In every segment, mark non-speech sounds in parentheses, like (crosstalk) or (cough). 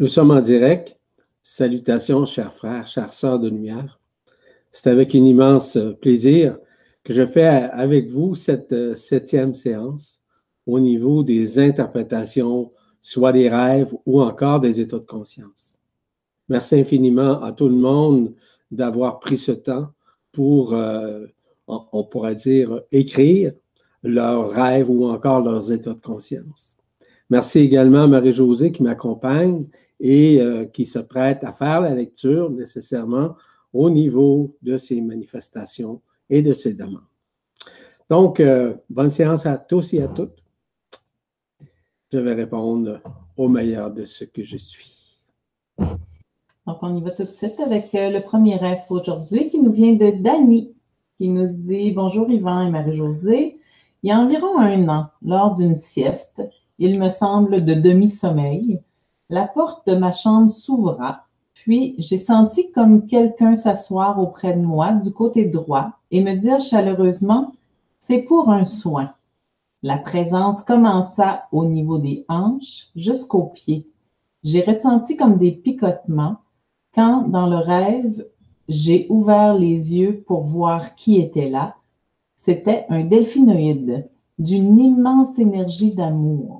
Nous sommes en direct. Salutations, chers frères, chères sœurs de lumière. C'est avec un immense plaisir que je fais avec vous cette euh, septième séance au niveau des interprétations, soit des rêves ou encore des états de conscience. Merci infiniment à tout le monde d'avoir pris ce temps pour, euh, on pourrait dire, écrire leurs rêves ou encore leurs états de conscience. Merci également à Marie-Josée qui m'accompagne et euh, qui se prête à faire la lecture nécessairement au niveau de ces manifestations et de ces demandes. Donc, euh, bonne séance à tous et à toutes. Je vais répondre au meilleur de ce que je suis. Donc, on y va tout de suite avec euh, le premier rêve aujourd'hui qui nous vient de Dani, qui nous dit Bonjour Yvan et Marie-Josée. Il y a environ un an, lors d'une sieste, il me semble de demi-sommeil, la porte de ma chambre s'ouvra, puis j'ai senti comme quelqu'un s'asseoir auprès de moi du côté droit et me dire chaleureusement C'est pour un soin. La présence commença au niveau des hanches jusqu'aux pieds. J'ai ressenti comme des picotements quand, dans le rêve, j'ai ouvert les yeux pour voir qui était là. C'était un delphinoïde d'une immense énergie d'amour.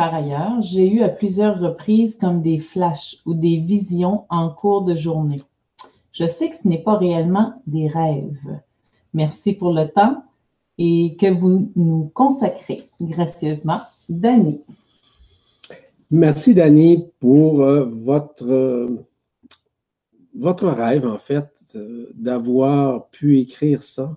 Par ailleurs, j'ai eu à plusieurs reprises comme des flashs ou des visions en cours de journée. Je sais que ce n'est pas réellement des rêves. Merci pour le temps et que vous nous consacrez gracieusement. Dani. Merci, Dani, pour euh, votre, euh, votre rêve, en fait, euh, d'avoir pu écrire ça.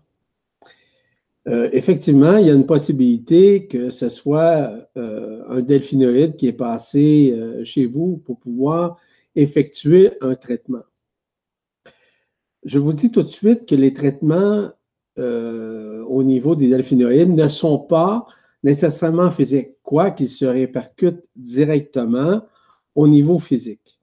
Euh, effectivement, il y a une possibilité que ce soit euh, un delphinoïde qui est passé euh, chez vous pour pouvoir effectuer un traitement. Je vous dis tout de suite que les traitements au niveau des delphinoïdes ne sont pas nécessairement physiques, quoiqu'ils se répercutent directement au niveau physique.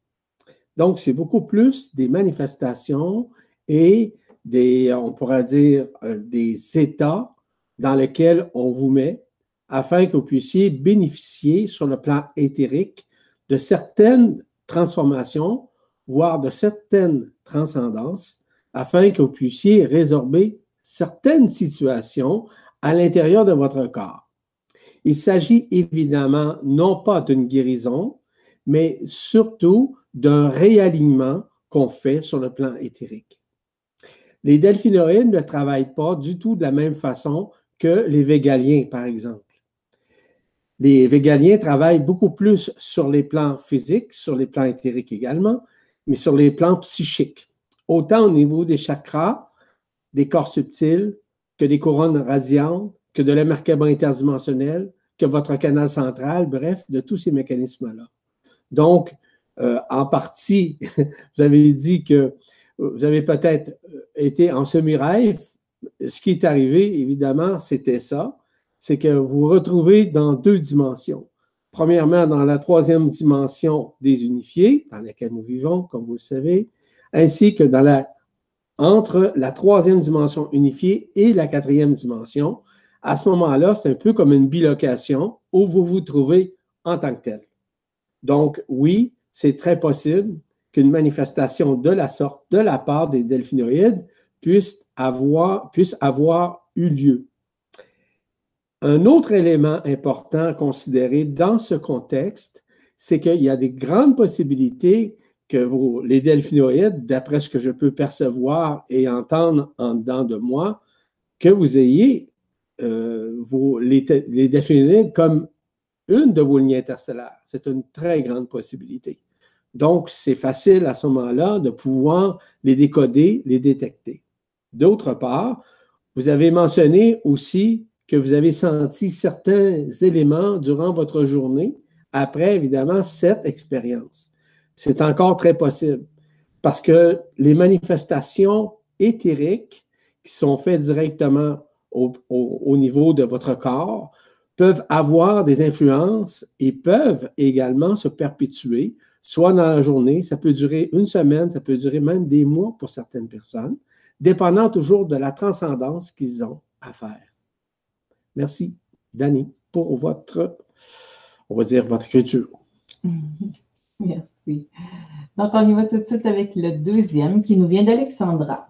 Donc, c'est beaucoup plus des manifestations et des, on pourra dire, euh, des états dans lesquels on vous met afin que vous puissiez bénéficier sur le plan éthérique de certaines transformations, voire de certaines transcendances, afin que vous puissiez résorber certaines situations à l'intérieur de votre corps. Il s'agit évidemment non pas d'une guérison, mais surtout d'un réalignement qu'on fait sur le plan éthérique. Les delphinoïdes ne travaillent pas du tout de la même façon que les végaliens, par exemple. Les végaliens travaillent beaucoup plus sur les plans physiques, sur les plans éthériques également, mais sur les plans psychiques, autant au niveau des chakras, des corps subtils, que des couronnes radiantes, que de l'émerkaba interdimensionnel, que votre canal central, bref, de tous ces mécanismes-là. Donc, euh, en partie, (laughs) vous avez dit que vous avez peut-être euh, été en semi-rêve. Ce qui est arrivé, évidemment, c'était ça. C'est que vous vous retrouvez dans deux dimensions. Premièrement, dans la troisième dimension des unifiés, dans laquelle nous vivons, comme vous le savez, ainsi que dans la, entre la troisième dimension unifiée et la quatrième dimension. À ce moment-là, c'est un peu comme une bilocation où vous vous trouvez en tant que tel. Donc, oui, c'est très possible qu'une manifestation de la sorte de la part des delphinoïdes puisse avoir, eu lieu. Un autre élément important à considérer dans ce contexte, c'est qu'il y a des grandes possibilités que les delphinoïdes, d'après ce que je peux percevoir et entendre en dedans de moi, que vous ayez euh, les, les delphinoïdes comme une de vos lignes interstellaires. C'est une très grande possibilité. Donc, c'est facile à ce moment-là de pouvoir les décoder, les détecter. D'autre part, vous avez mentionné aussi que vous avez senti certains éléments durant votre journée après, évidemment, cette expérience. C'est encore très possible parce que les manifestations éthériques qui sont faites directement au, au niveau de votre corps peuvent avoir des influences et peuvent également se perpétuer soit dans la journée, ça peut durer une semaine, ça peut durer même des mois pour certaines personnes, dépendant toujours de la transcendance qu'ils ont à faire. Merci, Dani, pour votre, on va dire, votre écriture. (laughs) Merci. Donc, on y va tout de suite avec le deuxième qui nous vient d'Alexandra.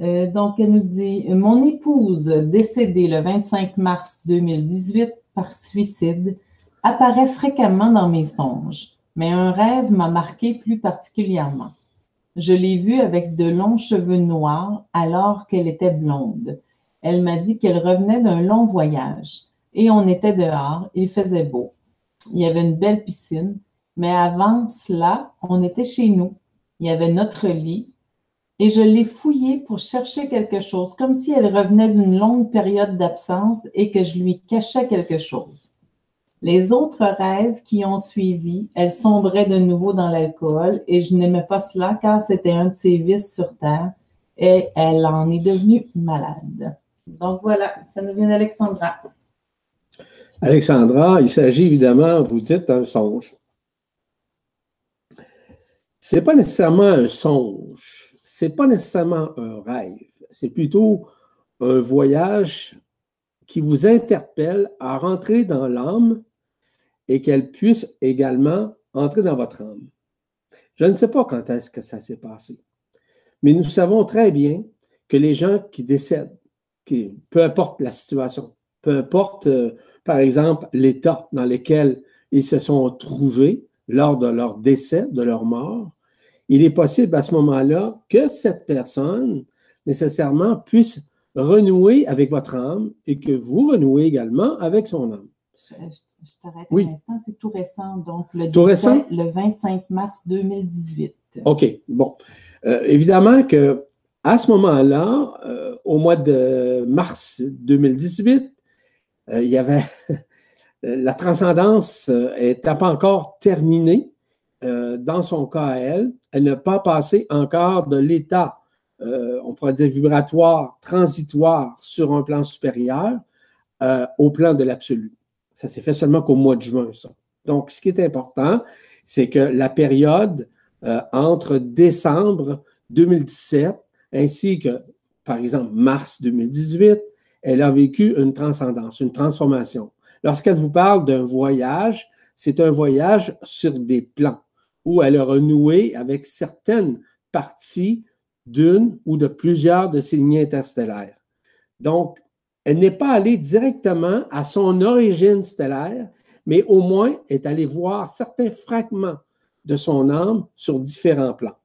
Euh, donc, elle nous dit Mon épouse, décédée le 25 mars 2018 par suicide, apparaît fréquemment dans mes songes, mais un rêve m'a marqué plus particulièrement. Je l'ai vue avec de longs cheveux noirs alors qu'elle était blonde. Elle m'a dit qu'elle revenait d'un long voyage et on était dehors, il faisait beau. Il y avait une belle piscine, mais avant cela, on était chez nous. Il y avait notre lit et je l'ai fouillé pour chercher quelque chose, comme si elle revenait d'une longue période d'absence et que je lui cachais quelque chose. Les autres rêves qui ont suivi, elle sombrait de nouveau dans l'alcool et je n'aimais pas cela car c'était un de ses vices sur Terre et elle en est devenue malade. Donc voilà, ça nous vient d'Alexandra. Alexandra, il s'agit évidemment, vous dites, d'un songe. Ce n'est pas nécessairement un songe, ce n'est pas nécessairement un rêve, c'est plutôt un voyage qui vous interpelle à rentrer dans l'âme et qu'elle puisse également entrer dans votre âme. Je ne sais pas quand est-ce que ça s'est passé, mais nous savons très bien que les gens qui décèdent, qui, peu importe la situation, peu importe, euh, par exemple, l'état dans lequel ils se sont trouvés lors de leur décès, de leur mort, il est possible à ce moment-là que cette personne nécessairement puisse renouer avec votre âme et que vous renouez également avec son âme. Je, t'arrête un instant, c'est tout récent, donc le, tout récent? le 25 mars 2018. OK, bon. Euh, évidemment que à ce moment-là, euh, au mois de mars 2018, euh, il y avait (laughs) la transcendance n'était pas encore terminée dans son cas à elle. Elle n'a pas passé encore de l'état, on pourrait dire vibratoire, transitoire sur un plan supérieur au plan de l'absolu. Ça s'est fait seulement qu'au mois de juin, ça. Donc, ce qui est important, c'est que la période entre décembre 2017 ainsi que, par exemple, mars 2018, elle a vécu une transcendance, une transformation. Lorsqu'elle vous parle d'un voyage, c'est un voyage sur des plans où elle a renoué avec certaines parties d'une ou de plusieurs de ses lignes interstellaires. Donc, elle n'est pas allée directement à son origine stellaire, mais au moins est allée voir certains fragments de son âme sur différents plans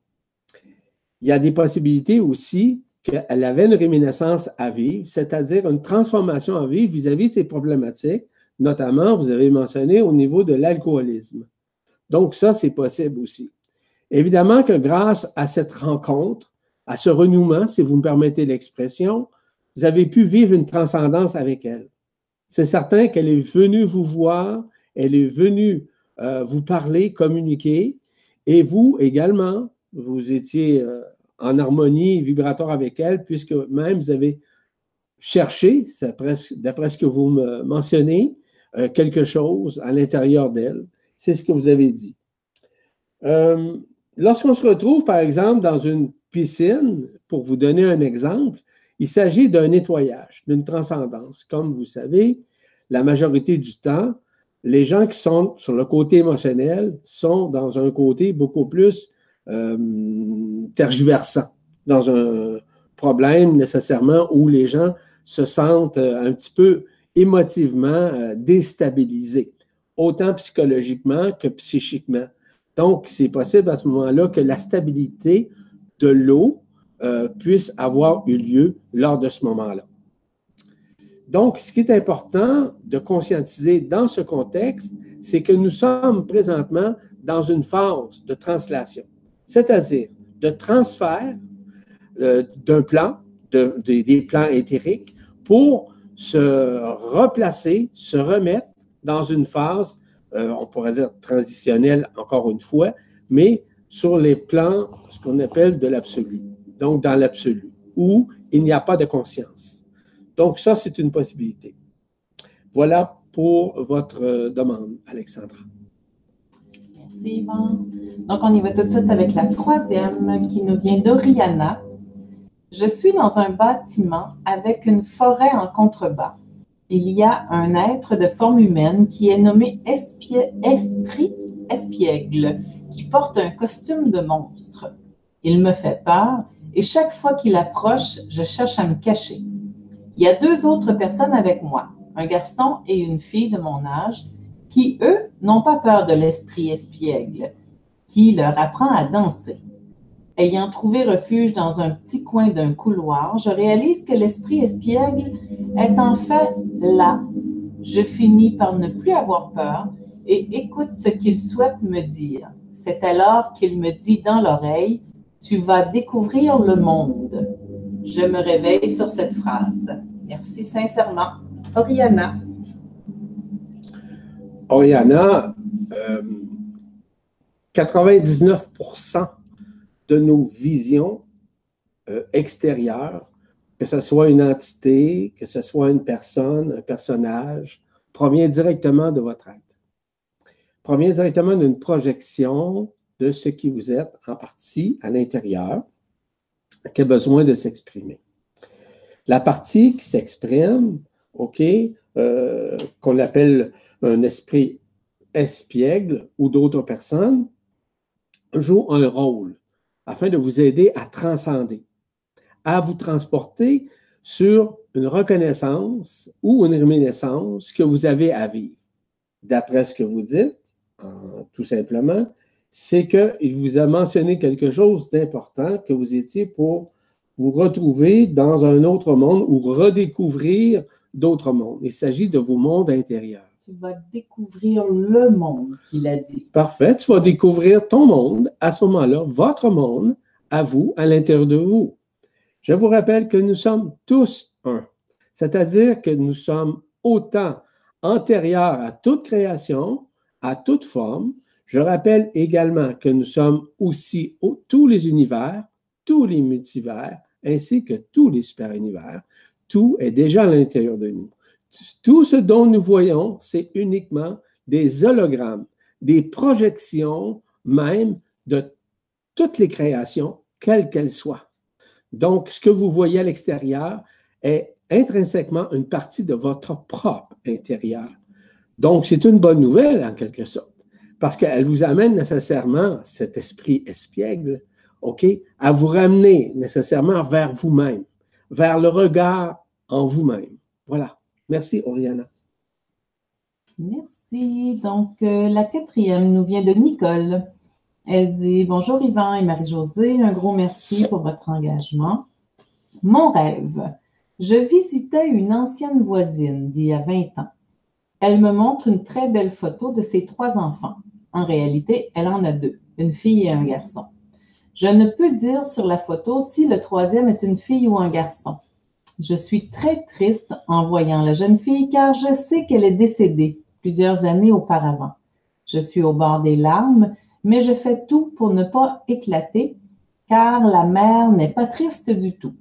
il y a des possibilités aussi qu'elle avait une réminiscence à vivre, c'est-à-dire une transformation à vivre vis-à-vis de ces problématiques, notamment, vous avez mentionné, au niveau de l'alcoolisme. Donc, ça, c'est possible aussi. Évidemment que grâce à cette rencontre, à ce renouement, si vous me permettez l'expression, vous avez pu vivre une transcendance avec elle. C'est certain qu'elle est venue vous voir, elle est venue euh, vous parler, communiquer, et vous également, vous étiez euh, en harmonie vibratoire avec elle, puisque même vous avez cherché, d'après ce que vous me mentionnez, euh, quelque chose à l'intérieur d'elle. C'est ce que vous avez dit. Lorsqu'on se retrouve, par exemple, dans une piscine, pour vous donner un exemple, il s'agit d'un nettoyage, d'une transcendance. Comme vous savez, la majorité du temps, les gens qui sont sur le côté émotionnel sont dans un côté beaucoup plus euh, tergiversant dans un problème nécessairement où les gens se sentent euh, un petit peu émotivement euh, déstabilisés, autant psychologiquement que psychiquement. Donc, c'est possible à ce moment-là que la stabilité de l'eau puisse avoir eu lieu lors de ce moment-là. Donc, ce qui est important de conscientiser dans ce contexte, c'est que nous sommes présentement dans une phase de translation c'est-à-dire de transfert euh, d'un plan, des plans éthériques, pour se replacer, se remettre dans une phase, euh, on pourrait dire transitionnelle encore une fois, mais sur les plans, ce qu'on appelle de l'absolu, donc dans l'absolu, où il n'y a pas de conscience. Donc ça, c'est une possibilité. Voilà pour votre euh, demande, Alexandra. Donc, on y va tout de suite avec la troisième qui nous vient d'Oriana. Je suis dans un bâtiment avec une forêt en contrebas. Il y a un être de forme humaine qui est nommé esprit espiègle qui porte un costume de monstre. Il me fait peur et chaque fois qu'il approche, je cherche à me cacher. Il y a deux autres personnes avec moi, un garçon et une fille de mon âge, qui, eux, n'ont pas peur de l'esprit espiègle, qui leur apprend à danser. Ayant trouvé refuge dans un petit coin d'un couloir, je réalise que l'esprit espiègle est en fait là. Je finis par ne plus avoir peur et écoute ce qu'il souhaite me dire. C'est alors qu'il me dit dans l'oreille, Tu vas découvrir le monde. Je me réveille sur cette phrase. Merci sincèrement. Oriana. Oriana, 99% euh, de nos visions euh, extérieures, que ce soit une entité, que ce soit une personne, un personnage, provient directement de votre être. Provient directement d'une projection de ce qui vous êtes en partie à l'intérieur, qui a besoin de s'exprimer. La partie qui s'exprime, OK, euh, qu'on appelle un esprit espiègle ou d'autres personnes, joue un rôle afin de vous aider à transcender, à vous transporter sur une reconnaissance ou une réminiscence que vous avez à vivre. D'après ce que vous dites, tout simplement, c'est qu'il vous a mentionné quelque chose d'important que vous étiez pour vous retrouver dans un autre monde ou redécouvrir d'autres mondes. Il s'agit de vos mondes intérieurs. Tu vas découvrir le monde qu'il a dit. Parfait. Tu vas découvrir ton monde à ce moment-là, votre monde, à vous, à l'intérieur de vous. Je vous rappelle que nous sommes tous un. C'est-à-dire que nous sommes autant antérieurs à toute création, à toute forme. Je rappelle également que nous sommes aussi tous les univers, tous les multivers, ainsi que tous les super-univers tout est déjà à l'intérieur de nous. Tout ce dont nous voyons, c'est uniquement des hologrammes, des projections même de toutes les créations, quelles qu'elles soient. Donc, ce que vous voyez à l'extérieur est intrinsèquement une partie de votre propre intérieur. Donc, c'est une bonne nouvelle en quelque sorte, parce qu'elle vous amène nécessairement, cet esprit espiègle, OK, à vous ramener nécessairement vers vous-même vers le regard en vous-même. Voilà. Merci, Oriana. Merci. Donc, euh, la quatrième nous vient de Nicole. Elle dit Bonjour Yvan et Marie-Josée, un gros merci pour votre engagement. Mon rêve. Je visitais une ancienne voisine d'il y a 20 ans. Elle me montre une très belle photo de ses trois enfants. En réalité, elle en a deux, une fille et un garçon. Je ne peux dire sur la photo si le troisième est une fille ou un garçon. Je suis très triste en voyant la jeune fille car je sais qu'elle est décédée plusieurs années auparavant. Je suis au bord des larmes, mais je fais tout pour ne pas éclater car la mère n'est pas triste du tout.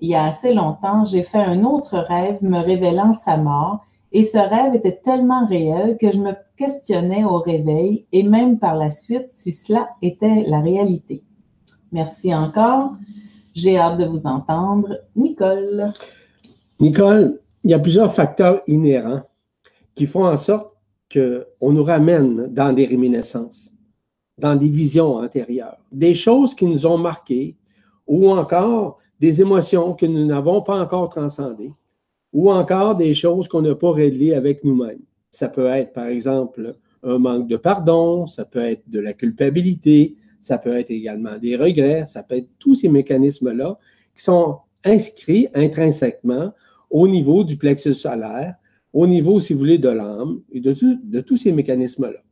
Il y a assez longtemps, j'ai fait un autre rêve me révélant sa mort et ce rêve était tellement réel que je me questionnais au réveil et même par la suite si cela était la réalité. Merci encore. J'ai hâte de vous entendre. Nicole. Nicole, il y a plusieurs facteurs inhérents qui font en sorte qu'on nous ramène dans des réminiscences, dans des visions antérieures, des choses qui nous ont marquées ou encore des émotions que nous n'avons pas encore transcendées ou encore des choses qu'on n'a pas réglées avec nous-mêmes. Ça peut être, par exemple, un manque de pardon, ça peut être de la culpabilité, ça peut être également des regrets, ça peut être tous ces mécanismes-là qui sont inscrits intrinsèquement au niveau du plexus solaire, au niveau, si vous voulez, de l'âme et de, tous ces mécanismes-là.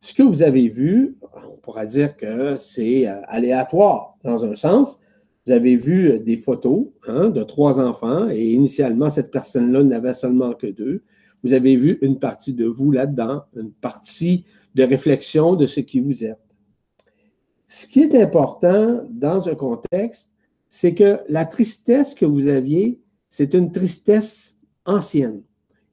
Ce que vous avez vu, on pourra dire que c'est euh, aléatoire dans un sens. Vous avez vu des photos hein, de trois enfants et initialement, cette personne-là n'avait seulement que deux. Vous avez vu une partie de vous là-dedans, une partie de réflexion de ce qui vous êtes. Ce qui est important dans un contexte, c'est que la tristesse que vous aviez, c'est une tristesse ancienne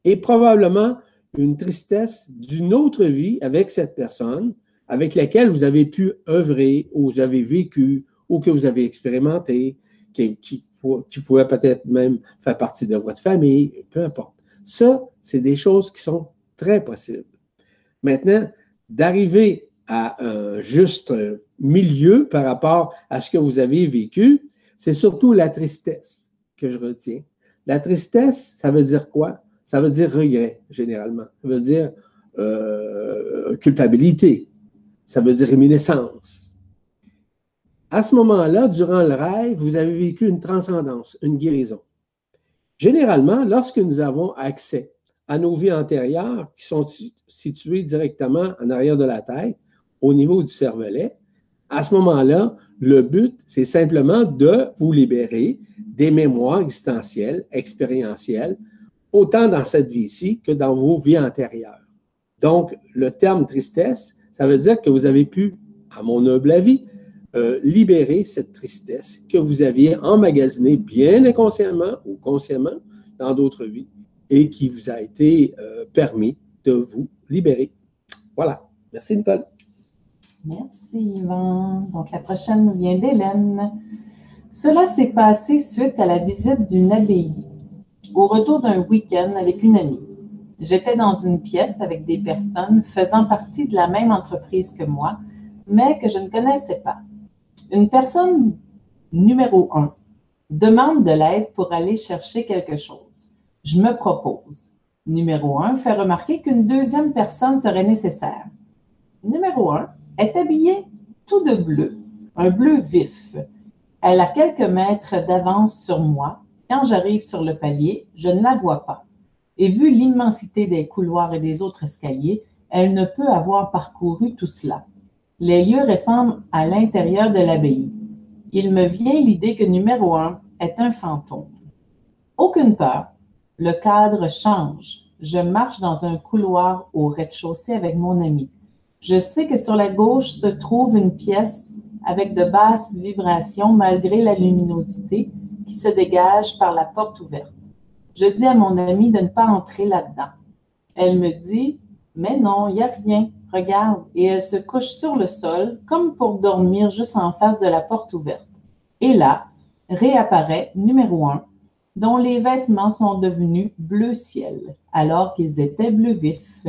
et probablement une tristesse d'une autre vie avec cette personne avec laquelle vous avez pu œuvrer ou vous avez vécu ou que vous avez expérimenté, qui, qui, peut-être même faire partie de votre famille, peu importe. Ça, c'est des choses qui sont très possibles. Maintenant, d'arriver à un juste milieu par rapport à ce que vous avez vécu, c'est surtout la tristesse que je retiens. La tristesse, ça veut dire quoi? Ça veut dire regret, généralement. Ça veut dire euh, culpabilité. Ça veut dire réminiscence. À ce moment-là, durant le rêve, vous avez vécu une transcendance, une guérison. Généralement, lorsque nous avons accès à nos vies antérieures qui sont situées directement en arrière de la tête, au niveau du cervelet, à ce moment-là, le but, c'est simplement de vous libérer des mémoires existentielles, expérientielles, autant dans cette vie-ci que dans vos vies antérieures. Donc, le terme tristesse, ça veut dire que vous avez pu, à mon humble avis, euh, libérer cette tristesse que vous aviez emmagasinée bien inconsciemment ou consciemment dans d'autres vies et qui vous a été euh, permis de vous libérer. Voilà. Merci, Nicole. Merci, Yvan. Donc, la prochaine nous vient d'Hélène. Cela s'est passé suite à la visite d'une abbaye, au retour d'un week-end avec une amie. J'étais dans une pièce avec des personnes faisant partie de la même entreprise que moi, mais que je ne connaissais pas. Une personne numéro un demande de l'aide pour aller chercher quelque chose. Je me propose. Numéro un fait remarquer qu'une deuxième personne serait nécessaire. Numéro un est habillée tout de bleu, un bleu vif. Elle a quelques mètres d'avance sur moi. Quand j'arrive sur le palier, je ne la vois pas. Et vu l'immensité des couloirs et des autres escaliers, elle ne peut avoir parcouru tout cela. Les lieux ressemblent à l'intérieur de l'abbaye. Il me vient l'idée que numéro un est un fantôme. Aucune peur. Le cadre change. Je marche dans un couloir au rez-de-chaussée avec mon ami. Je sais que sur la gauche se trouve une pièce avec de basses vibrations malgré la luminosité qui se dégage par la porte ouverte. Je dis à mon amie de ne pas entrer là-dedans. Elle me dit, mais non, il n'y a rien, regarde, et elle se couche sur le sol comme pour dormir juste en face de la porte ouverte. Et là, réapparaît numéro un, dont les vêtements sont devenus bleu ciel, alors qu'ils étaient bleu vif.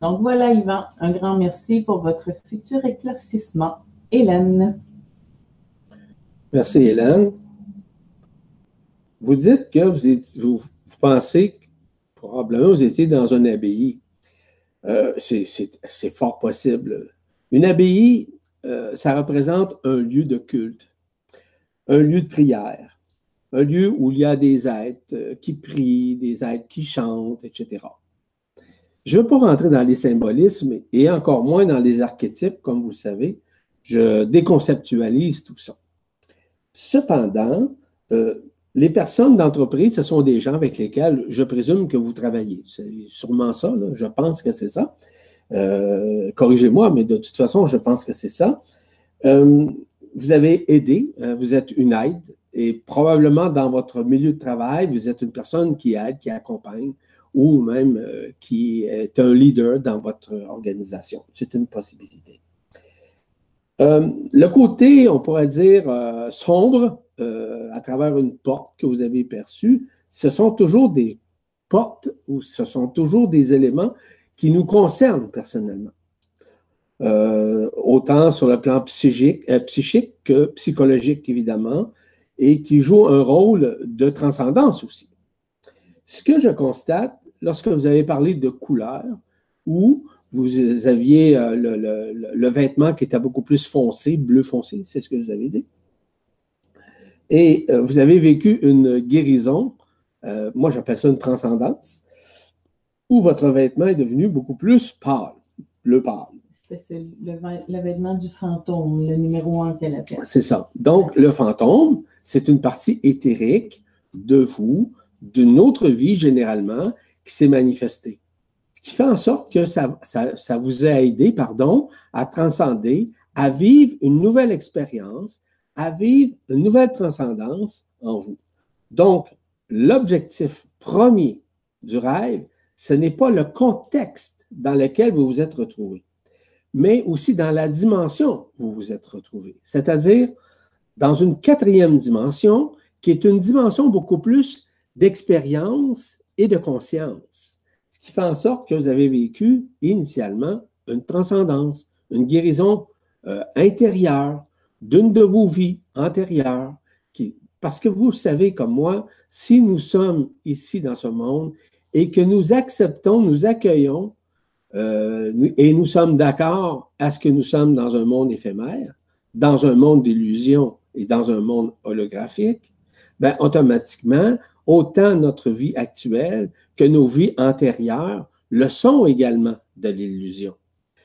Donc voilà, Yvan, un grand merci pour votre futur éclaircissement. Hélène. Merci, Hélène. Vous dites que vous, pensez que probablement vous étiez dans une abbaye. Euh, c'est fort possible. Une abbaye, euh, ça représente un lieu de culte, un lieu de prière, un lieu où il y a des êtres euh, qui prient, des êtres qui chantent, etc. Je ne veux pas rentrer dans les symbolismes et encore moins dans les archétypes, comme vous savez. Je déconceptualise tout ça. Cependant, les personnes d'entreprise, ce sont des gens avec lesquels je présume que vous travaillez. C'est sûrement ça, je pense que c'est ça. Euh, corrigez-moi, mais de toute façon, je pense que c'est ça. Euh, vous avez aidé, vous êtes une aide, et probablement dans votre milieu de travail, vous êtes une personne qui aide, qui accompagne, ou même euh, qui est un leader dans votre organisation. C'est une possibilité. Euh, le côté, on pourrait dire, euh, sombre, à travers une porte que vous avez perçue, ce sont toujours des portes ou ce sont toujours des éléments qui nous concernent personnellement. autant sur le plan psychique, que psychologique, évidemment, et qui jouent un rôle de transcendance aussi. Ce que je constate, lorsque vous avez parlé de couleur, où vous aviez euh, le, vêtement qui était beaucoup plus foncé, bleu foncé, c'est ce que vous avez dit. Et euh, vous avez vécu une guérison, euh, moi j'appelle ça une transcendance, où votre vêtement est devenu beaucoup plus pâle, bleu pâle. C'est le, vêtement du fantôme, le numéro un qu'elle a fait. C'est ça. Donc, le fantôme, c'est une partie éthérique de vous, d'une autre vie généralement, qui s'est manifesté. Qui fait en sorte que ça, ça, vous a aidé, pardon, à transcender, à vivre une nouvelle expérience, à vivre une nouvelle transcendance en vous. Donc, l'objectif premier du rêve, ce n'est pas le contexte dans lequel vous vous êtes retrouvé, mais aussi dans la dimension où vous vous êtes retrouvé, c'est-à-dire dans une quatrième dimension qui est une dimension beaucoup plus d'expérience et de conscience. Fait en sorte que vous avez vécu initialement une transcendance, une guérison euh, intérieure d'une de vos vies antérieures. Parce que vous savez comme moi, si nous sommes ici dans ce monde et que nous acceptons, nous accueillons, euh, et nous sommes d'accord à ce que nous sommes dans un monde éphémère, dans un monde d'illusions et dans un monde holographique, ben, automatiquement, autant notre vie actuelle que nos vies antérieures le sont également de l'illusion.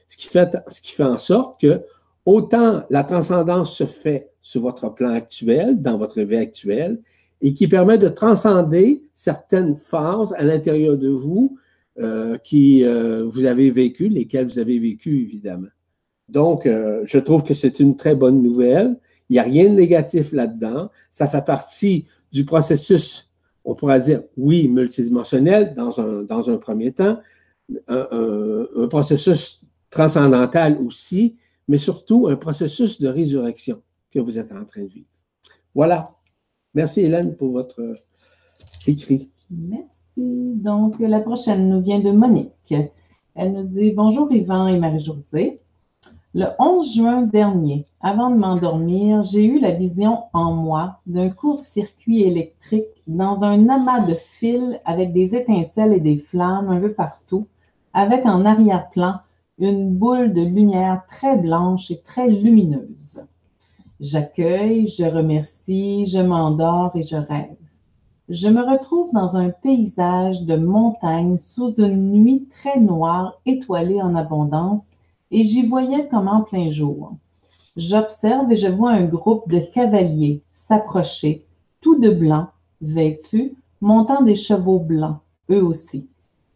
Ce qui, fait, ce qui fait en sorte que autant la transcendance se fait sur votre plan actuel, dans votre vie actuelle, et qui permet de transcender certaines phases à l'intérieur de vous euh, qui euh, vous avez vécues, lesquelles vous avez vécues évidemment. Donc, euh, je trouve que c'est une très bonne nouvelle. Il n'y a rien de négatif là-dedans. Ça fait partie du processus, on pourrait dire, oui, multidimensionnel dans un, dans un premier temps, un, processus transcendantal aussi, mais surtout un processus de résurrection que vous êtes en train de vivre. Voilà. Merci Hélène pour votre écrit. Merci. Donc, la prochaine nous vient de Monique. Elle nous dit Bonjour Yvan et Marie-Josée. Le 11 juin dernier, avant de m'endormir, j'ai eu la vision en moi d'un court-circuit électrique dans un amas de fils avec des étincelles et des flammes un peu partout, avec en arrière-plan une boule de lumière très blanche et très lumineuse. J'accueille, je remercie, je m'endors et je rêve. Je me retrouve dans un paysage de montagne sous une nuit très noire, étoilée en abondance, et j'y voyais comme en plein jour. J'observe et je vois un groupe de cavaliers s'approcher, tout de blanc, vêtus, montant des chevaux blancs, eux aussi.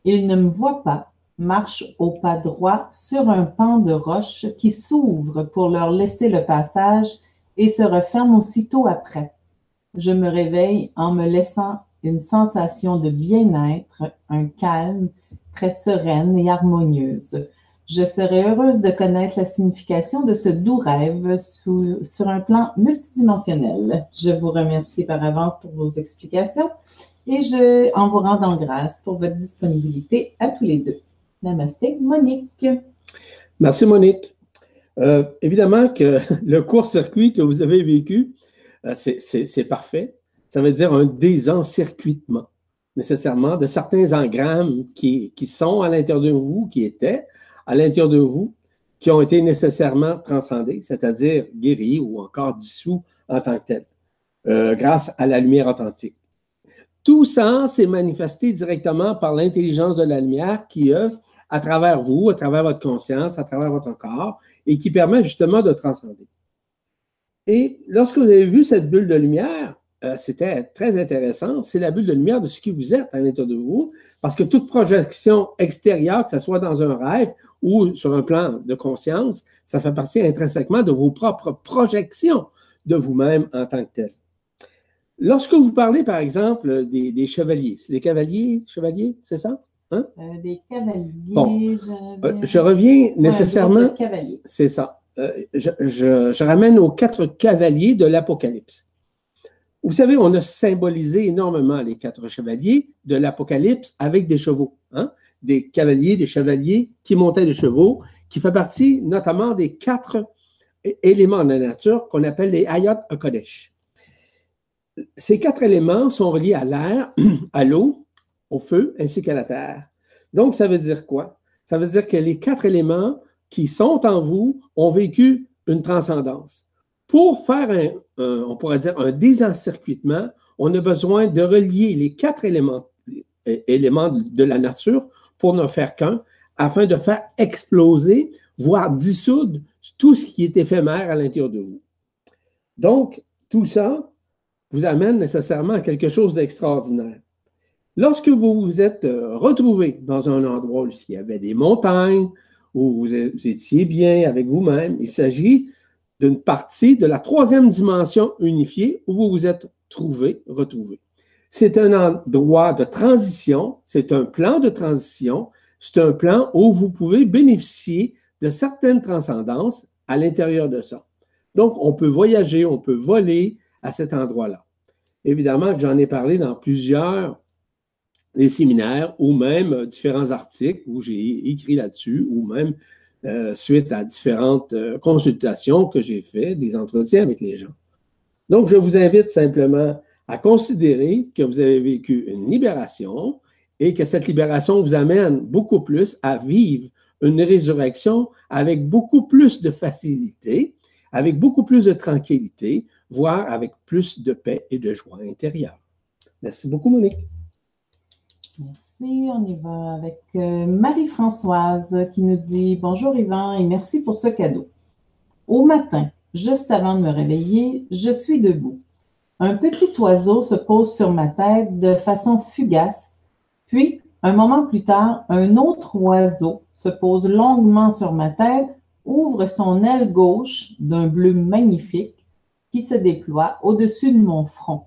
Ils ne me voient pas, marchent au pas droit sur un pan de roche qui s'ouvre pour leur laisser le passage et se referme aussitôt après. Je me réveille en me laissant une sensation de bien-être, un calme, très sereine et harmonieuse. Je serais heureuse de connaître la signification de ce doux rêve sur un plan multidimensionnel. Je vous remercie par avance pour vos explications et je, en vous rendant grâce pour votre disponibilité à tous les deux. Namasté, Monique. Merci, Monique. Euh, évidemment que (laughs) le court-circuit que vous avez vécu, euh, c'est parfait. Ça veut dire un désencircuitement, nécessairement, de certains engrammes qui, qui sont à l'intérieur de vous, qui étaient, à l'intérieur de vous qui ont été nécessairement transcendés, c'est-à-dire guéris ou encore dissous en tant que tels, euh, grâce à la lumière authentique. Tout ça s'est manifesté directement par l'intelligence de la lumière qui œuvre à travers vous, à travers votre conscience, à travers votre corps, et qui permet justement de transcender. Et lorsque vous avez vu cette bulle de lumière, euh, c'était très intéressant. C'est la bulle de lumière de ce qui vous êtes à l'intérieur de vous, parce que toute projection extérieure, que ce soit dans un rêve ou sur un plan de conscience, ça fait partie intrinsèquement de vos propres projections de vous-même en tant que tel. Lorsque vous parlez, par exemple, des, chevaliers, c'est des cavaliers, chevaliers, c'est ça? Hein? Euh, des cavaliers. Euh, je, reviens nécessairement. C'est ça. je ramène aux quatre cavaliers de l'Apocalypse. Vous savez, on a symbolisé énormément les quatre chevaliers de l'Apocalypse avec des chevaux, hein? des cavaliers, des chevaliers qui montaient des chevaux, qui fait partie notamment des quatre éléments de la nature qu'on appelle les Ayat Kodesh. Ces quatre éléments sont reliés à l'air, (clears throat) à l'eau, au feu ainsi qu'à la terre. Donc, ça veut dire quoi? Ça veut dire que les quatre éléments qui sont en vous ont vécu une transcendance. Pour faire un, on pourrait dire un désencircuitement, on a besoin de relier les quatre éléments, éléments de la nature pour ne faire qu'un, afin de faire exploser, voire dissoudre tout ce qui est éphémère à l'intérieur de vous. Donc, tout ça vous amène nécessairement à quelque chose d'extraordinaire. Lorsque vous vous êtes euh, retrouvé dans un endroit où il y avait des montagnes, où vous étiez bien avec vous-même, il s'agit d'une partie de la troisième dimension unifiée où vous vous êtes trouvé, retrouvé. C'est un endroit de transition, c'est un plan de transition, c'est un plan où vous pouvez bénéficier de certaines transcendances à l'intérieur de ça. Donc, on peut voyager, on peut voler à cet endroit-là. Évidemment j'en ai parlé dans plusieurs des séminaires ou même différents articles où j'ai écrit là-dessus ou même euh, suite à différentes euh, consultations que j'ai faites, des entretiens avec les gens. Donc, je vous invite simplement à considérer que vous avez vécu une libération et que cette libération vous amène beaucoup plus à vivre une résurrection avec beaucoup plus de facilité, avec beaucoup plus de tranquillité, voire avec plus de paix et de joie intérieure. Merci beaucoup, Monique. On y va avec euh, Marie-Françoise qui nous dit Bonjour Yvan et merci pour ce cadeau. Au matin, juste avant de me réveiller, je suis debout. Un petit oiseau se pose sur ma tête de façon fugace, puis un moment plus tard, un autre oiseau se pose longuement sur ma tête, ouvre son aile gauche d'un bleu magnifique qui se déploie au-dessus de mon front.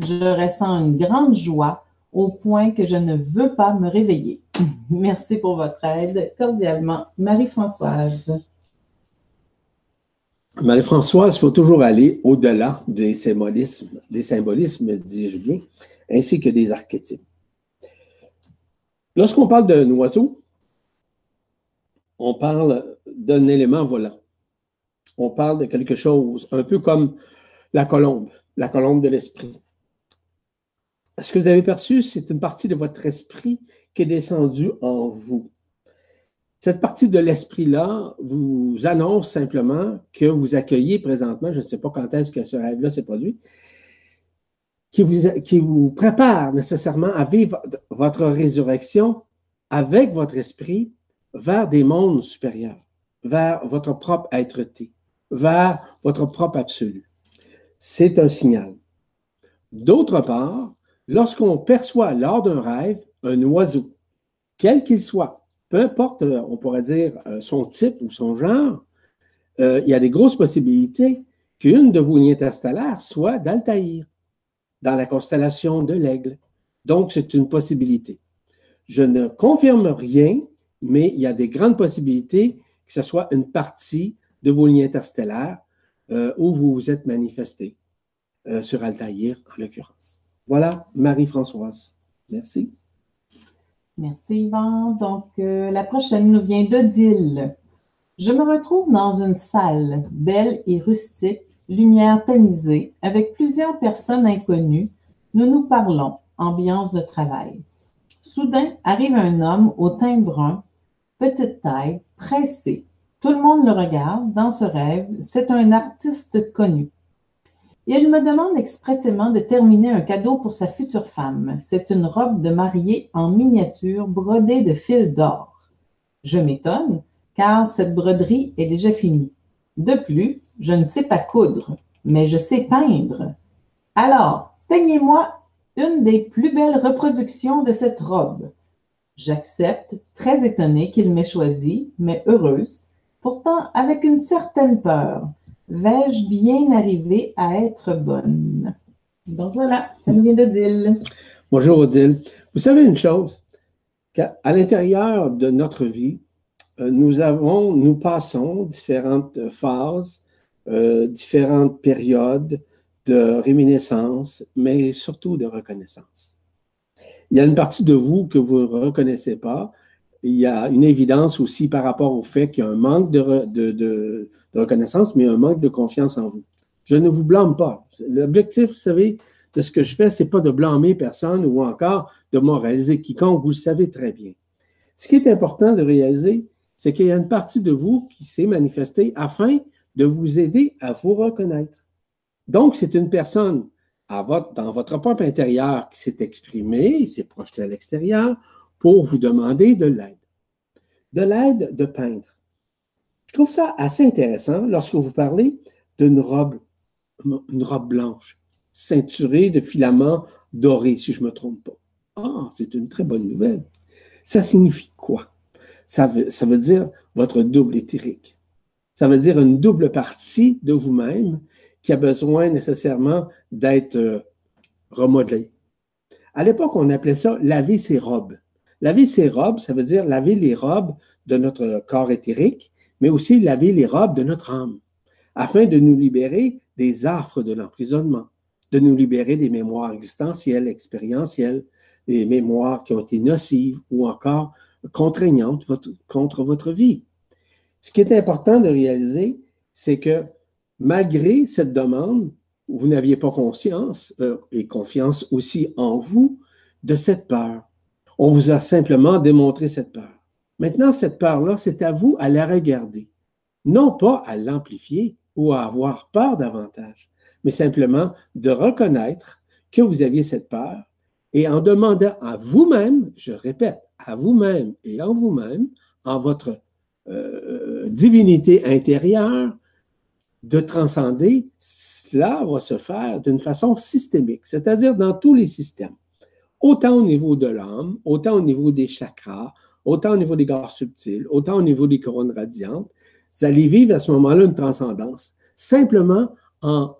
Je ressens une grande joie au point que je ne veux pas me réveiller. (laughs) Merci pour votre aide. Cordialement, Marie-Françoise. Marie-Françoise, il faut toujours aller au-delà des symbolismes, des symbolismes, dis-je bien, ainsi que des archétypes. Lorsqu'on parle d'un oiseau, on parle d'un élément volant. On parle de quelque chose, un peu comme la colombe, la colombe de l'esprit. Ce que vous avez perçu, c'est une partie de votre esprit qui est descendue en vous. Cette partie de l'esprit-là vous annonce simplement que vous accueillez présentement, je ne sais pas quand est-ce que ce rêve-là s'est produit, qui vous, qui vous prépare nécessairement à vivre votre résurrection avec votre esprit vers des mondes supérieurs, vers votre propre être-té, vers votre propre absolu. C'est un signal. D'autre part, lorsqu'on perçoit lors d'un rêve un oiseau, quel qu'il soit, peu importe, euh, on pourrait dire, euh, son type ou son genre, euh, il y a des grosses possibilités qu'une de vos lignes interstellaires soit d'Altaïr dans la constellation de l'aigle. Donc, c'est une possibilité. Je ne confirme rien, mais il y a des grandes possibilités que ce soit une partie de vos lignes interstellaires où vous vous êtes manifesté, sur Altaïr en l'occurrence. Voilà, Marie-Françoise. Merci. Merci Yvan. Donc, euh, la prochaine nous vient d'Odile. Je me retrouve dans une salle belle et rustique lumière tamisée, avec plusieurs personnes inconnues, nous nous parlons, ambiance de travail. Soudain arrive un homme au teint brun, petite taille, pressé. Tout le monde le regarde dans ce rêve. C'est un artiste connu. Il me demande expressément de terminer un cadeau pour sa future femme. C'est une robe de mariée en miniature brodée de fils d'or. Je m'étonne, car cette broderie est déjà finie. De plus, je ne sais pas coudre, mais je sais peindre. Alors, peignez-moi une des plus belles reproductions de cette robe. J'accepte, très étonnée qu'il m'ait choisie, mais heureuse, pourtant avec une certaine peur. Vais-je bien arriver à être bonne? Donc voilà, ça nous vient d'Odile. Bonjour Odile. Vous savez une chose, qu'à l'intérieur de notre vie, euh, nous avons, nous passons différentes phases euh, différentes périodes de réminiscence, mais surtout de reconnaissance. Il y a une partie de vous que vous ne reconnaissez pas. Il y a une évidence aussi par rapport au fait qu'il y a un manque de, reconnaissance, mais un manque de confiance en vous. Je ne vous blâme pas. L'objectif, vous savez, de ce que je fais, ce n'est pas de blâmer personne ou encore de moraliser quiconque, vous le savez très bien. Ce qui est important de réaliser, c'est qu'il y a une partie de vous qui s'est manifestée afin de vous aider à vous reconnaître. Donc, c'est une personne dans votre propre intérieur qui s'est exprimée, s'est projetée à l'extérieur pour vous demander de l'aide. De l'aide de peindre. Je trouve ça assez intéressant lorsque vous parlez d'une robe, une robe blanche, ceinturée de filaments dorés, si je ne me trompe pas. Ah, c'est une très bonne nouvelle. Ça signifie quoi? Ça veut, ça veut dire votre double éthérique. Ça veut dire une double partie de vous-même qui a besoin nécessairement d'être euh, remodelée. À l'époque, on appelait ça laver ses robes. Laver ses robes, ça veut dire laver les robes de notre corps éthérique, mais aussi laver les robes de notre âme, afin de nous libérer des affres de l'emprisonnement, de nous libérer des mémoires existentielles, expérientielles, des mémoires qui ont été nocives ou encore contraignantes contre votre vie. Ce qui est important de réaliser, c'est que malgré cette demande, vous n'aviez pas conscience euh, et confiance aussi en vous de cette peur. On vous a simplement démontré cette peur. Maintenant, cette peur-là, c'est à vous à la regarder. Non pas à l'amplifier ou à avoir peur davantage, mais simplement de reconnaître que vous aviez cette peur et en demandant à vous-même, je répète, à vous-même et en vous-même, en votre euh, divinité intérieure, de transcender, cela va se faire d'une façon systémique, c'est-à-dire dans tous les systèmes, autant au niveau de l'âme, autant au niveau des chakras, autant au niveau des gares subtiles, autant au niveau des couronnes radiantes. Vous allez vivre à ce moment-là une transcendance, simplement en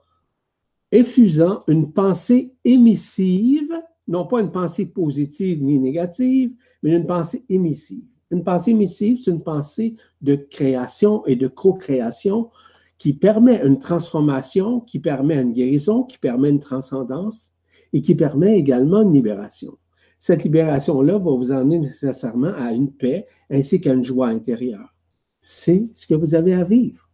effusant une pensée émissive, non pas une pensée positive ni négative, mais une pensée émissive. Une pensée émissive, c'est une pensée de création et de co-création qui permet une transformation, qui permet une guérison, qui permet une transcendance et qui permet également une libération. Cette libération-là va vous emmener nécessairement à une paix ainsi qu'à une joie intérieure. C'est ce que vous avez à vivre.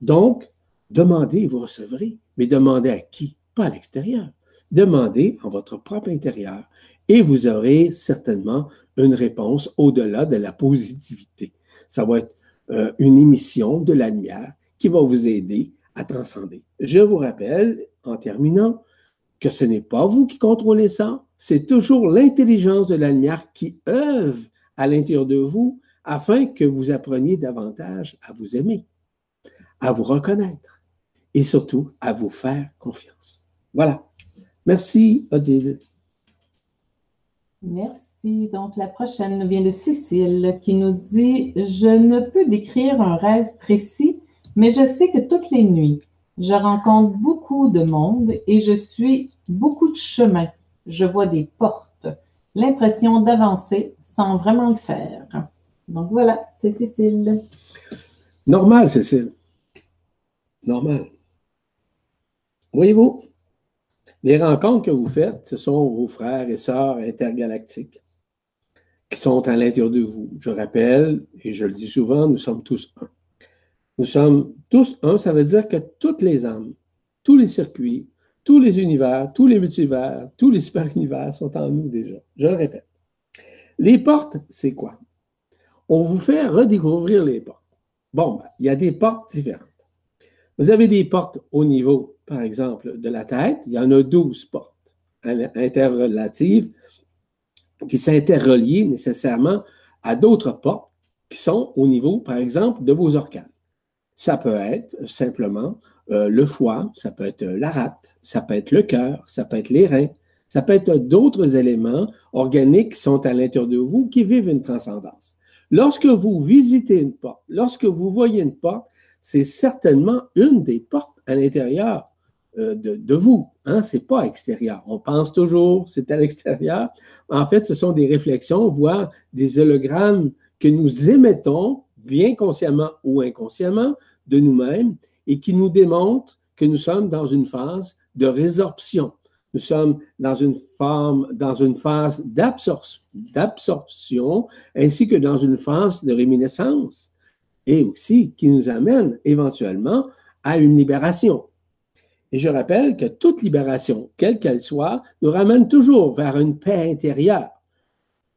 Donc, demandez et vous recevrez, mais demandez à qui? Pas à l'extérieur. Demandez en votre propre intérieur et vous aurez certainement une réponse au-delà de la positivité. Ça va être euh, une émission de la lumière qui va vous aider à transcender. Je vous rappelle, en terminant, que ce n'est pas vous qui contrôlez ça, c'est toujours l'intelligence de la lumière qui œuvre à l'intérieur de vous afin que vous appreniez davantage à vous aimer, à vous reconnaître et surtout à vous faire confiance. Voilà. Merci, Odile. Merci. Donc, la prochaine vient de Cécile qui nous dit Je ne peux décrire un rêve précis mais je sais que toutes les nuits, je rencontre beaucoup de monde et je suis beaucoup de chemins. Je vois des portes, l'impression d'avancer sans vraiment le faire. Donc voilà, c'est Cécile. Normal, Cécile. Normal. Voyez-vous, les rencontres que vous faites, ce sont vos frères et sœurs intergalactiques qui sont à l'intérieur de vous. Je rappelle, et je le dis souvent, nous sommes tous un. Nous sommes tous un, ça veut dire que toutes les âmes, tous les circuits, tous les univers, tous les multivers, tous les super-univers sont en nous déjà. Je le répète. Les portes, c'est quoi? On vous fait redécouvrir les portes. Bon, ben, il y a des portes différentes. Vous avez des portes au niveau, par exemple, de la tête. Il y en a 12 portes interrelatives qui s'interrelient nécessairement à d'autres portes qui sont au niveau, par exemple, de vos organes. Ça peut être simplement euh, le foie, ça peut être la rate, ça peut être le cœur, ça peut être les reins, ça peut être d'autres éléments organiques qui sont à l'intérieur de vous qui vivent une transcendance. Lorsque vous visitez une porte, lorsque vous voyez une porte, c'est certainement une des portes à l'intérieur euh, de, vous. Hein? Ce n'est pas extérieur. On pense toujours c'est à l'extérieur. En fait, ce sont des réflexions, voire des hologrammes que nous émettons bien consciemment ou inconsciemment, de nous-mêmes et qui nous démontrent que nous sommes dans une phase de résorption. Nous sommes dans une forme, dans une phase d'absorption, ainsi que dans une phase de réminiscence, et aussi qui nous amène éventuellement à une libération. Et je rappelle que toute libération, quelle qu'elle soit, nous ramène toujours vers une paix intérieure,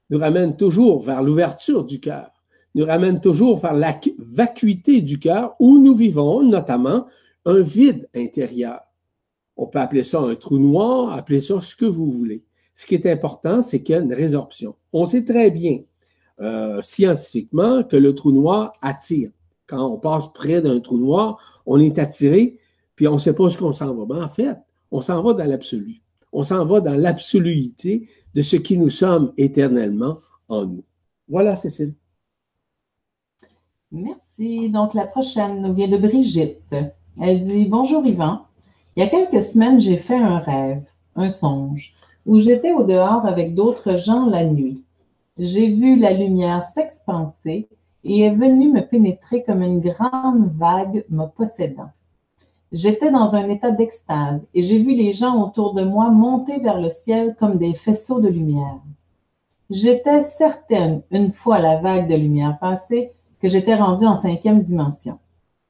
nous ramène toujours vers l'ouverture du cœur, nous ramène toujours vers la vacuité du cœur où nous vivons notamment un vide intérieur. On peut appeler ça un trou noir, appeler ça ce que vous voulez. Ce qui est important, c'est qu'il y a une résorption. On sait très bien euh, scientifiquement que le trou noir attire. Quand on passe près d'un trou noir, on est attiré, puis on ne sait pas ce qu'on s'en va. Ben, en fait, on s'en va dans l'absolu. On s'en va dans l'absoluité de ce qui nous sommes éternellement en nous. Voilà, Cécile. Merci. Donc, la prochaine nous vient de Brigitte. Elle dit Bonjour Yvan. Il y a quelques semaines, j'ai fait un rêve, un songe, où j'étais au dehors avec d'autres gens la nuit. J'ai vu la lumière s'expanser et est venue me pénétrer comme une grande vague me possédant. J'étais dans un état d'extase et j'ai vu les gens autour de moi monter vers le ciel comme des faisceaux de lumière. J'étais certaine, une fois la vague de lumière passée, que j'étais rendue en cinquième dimension.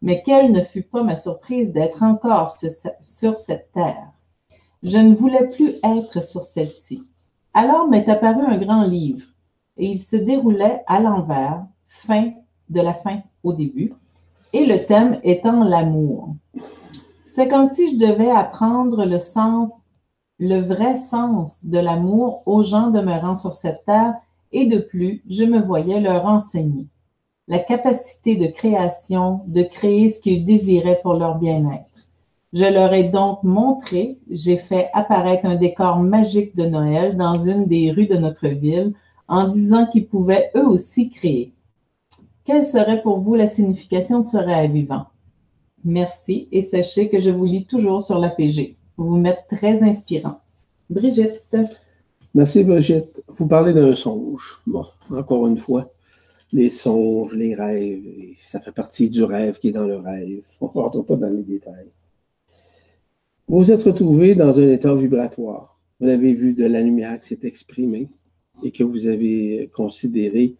Mais quelle ne fut pas ma surprise d'être encore sur cette terre. Je ne voulais plus être sur celle-ci. Alors m'est apparu un grand livre, et il se déroulait à l'envers, fin de la fin au début, et le thème étant l'amour. C'est comme si je devais apprendre le sens, le vrai sens de l'amour aux gens demeurant sur cette terre, et de plus, je me voyais leur enseigner la capacité de création, de créer ce qu'ils désiraient pour leur bien-être. Je leur ai donc montré, j'ai fait apparaître un décor magique de Noël dans une des rues de notre ville en disant qu'ils pouvaient eux aussi créer. Quelle serait pour vous la signification de ce rêve vivant? Merci et sachez que je vous lis toujours sur l'APG. Vous m'êtes très inspirant. Brigitte. Merci Brigitte. Vous parlez d'un songe. Bon, encore une fois les songes, les rêves. Ça fait partie du rêve qui est dans le rêve. (laughs) On ne rentre pas dans les détails. Vous vous êtes retrouvé dans un état vibratoire. Vous avez vu de la lumière qui s'est exprimée et que vous avez considéré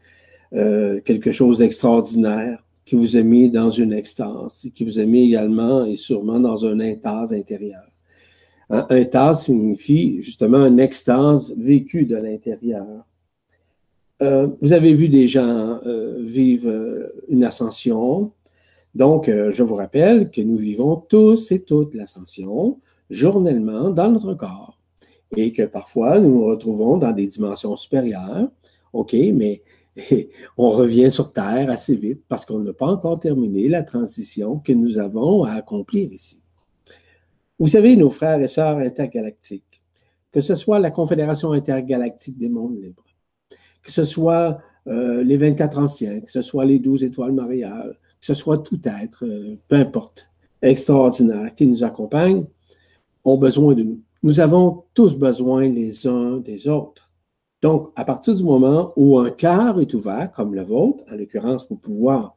euh, quelque chose d'extraordinaire qui vous a mis dans une extase, qui vous a mis également et sûrement dans un intase intérieur. Un intase signifie justement une extase vécue de l'intérieur. Euh, vous avez vu des gens euh, vivre euh, une ascension. Donc, je vous rappelle que nous vivons tous et toutes l'ascension journellement dans notre corps et que parfois nous nous retrouvons dans des dimensions supérieures. OK, mais (laughs) on revient sur Terre assez vite parce qu'on n'a pas encore terminé la transition que nous avons à accomplir ici. Vous savez, nos frères et sœurs intergalactiques, que ce soit la Confédération intergalactique des mondes libres, que ce soit euh, les 24 anciens, que ce soit les 12 étoiles mariales, que ce soit tout être, euh, peu importe, extraordinaire, qui nous accompagne, ont besoin de nous. Nous avons tous besoin les uns des autres. Donc, à partir du moment où un cœur est ouvert, comme le vôtre, en l'occurrence, pour pouvoir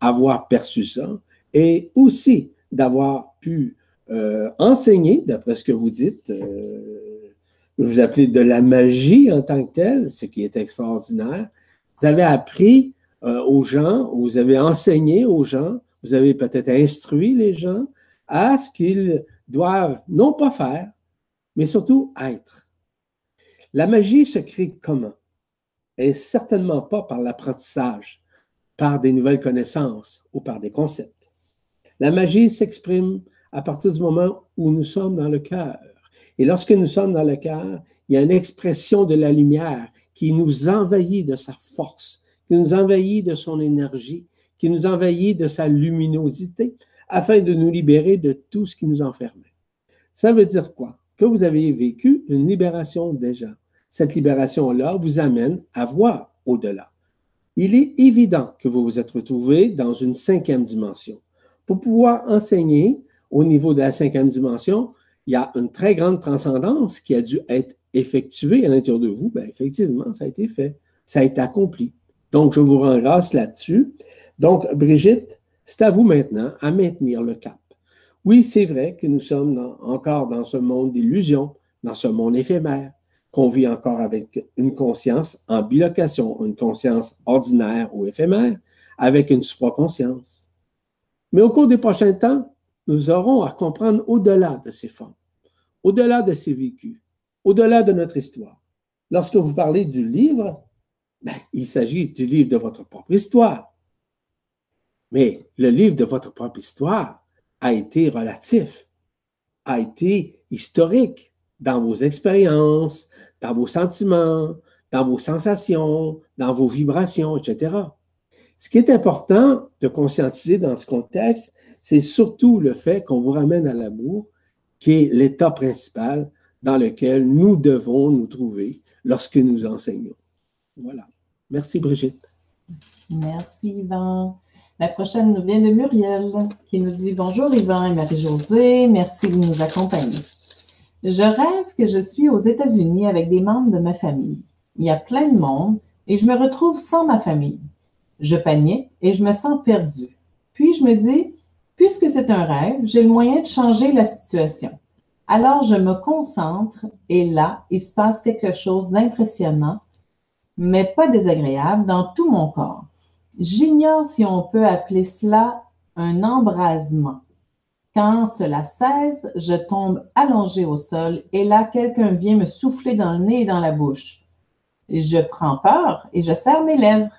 avoir perçu ça, et aussi d'avoir pu euh, enseigner, d'après ce que vous dites, vous appelez de la magie en tant que telle, ce qui est extraordinaire. Vous avez appris euh, aux gens, vous avez enseigné aux gens, vous avez peut-être instruit les gens à ce qu'ils doivent non pas faire, mais surtout être. La magie se crée comment? Et certainement pas par l'apprentissage, par des nouvelles connaissances ou par des concepts. La magie s'exprime à partir du moment où nous sommes dans le cœur et lorsque nous sommes dans le cœur, il y a une expression de la lumière qui nous envahit de sa force, qui nous envahit de son énergie, qui nous envahit de sa luminosité, afin de nous libérer de tout ce qui nous enfermait. Ça veut dire quoi? Que vous avez vécu une libération déjà. Cette libération-là vous amène à voir au-delà. Il est évident que vous vous êtes retrouvé dans une cinquième dimension. Pour pouvoir enseigner au niveau de la cinquième dimension, il y a une très grande transcendance qui a dû être effectuée à l'intérieur de vous. Bien, effectivement, ça a été fait. Ça a été accompli. Donc, je vous rends grâce là-dessus. Donc, Brigitte, c'est à vous maintenant à maintenir le cap. Oui, c'est vrai que nous sommes encore dans ce monde d'illusions, dans ce monde éphémère, qu'on vit encore avec une conscience en bilocation, une conscience ordinaire ou éphémère, avec une supraconscience. Mais au cours des prochains temps, nous aurons à comprendre au-delà de ces formes, au-delà de ces vécus, au-delà de notre histoire. Lorsque vous parlez du livre, ben, il s'agit du livre de votre propre histoire. Mais le livre de votre propre histoire a été relatif, a été historique dans vos expériences, dans vos sentiments, dans vos sensations, dans vos vibrations, etc. Ce qui est important de conscientiser dans ce contexte, c'est surtout le fait qu'on vous ramène à l'amour, qui est l'état principal dans lequel nous devons nous trouver lorsque nous enseignons. Voilà. Merci, Brigitte. Merci, Yvan. La prochaine nous vient de Muriel, qui nous dit Bonjour, Yvan et Marie-Josée. Merci de nous accompagner. Je rêve que je suis aux États-Unis avec des membres de ma famille. Il y a plein de monde et je me retrouve sans ma famille. Je panique et je me sens perdue. Puis je me dis, puisque c'est un rêve, j'ai le moyen de changer la situation. Alors je me concentre et là, il se passe quelque chose d'impressionnant, mais pas désagréable dans tout mon corps. J'ignore si on peut appeler cela un embrasement. Quand cela cesse, je tombe allongé au sol et là, quelqu'un vient me souffler dans le nez et dans la bouche. Je prends peur et je serre mes lèvres.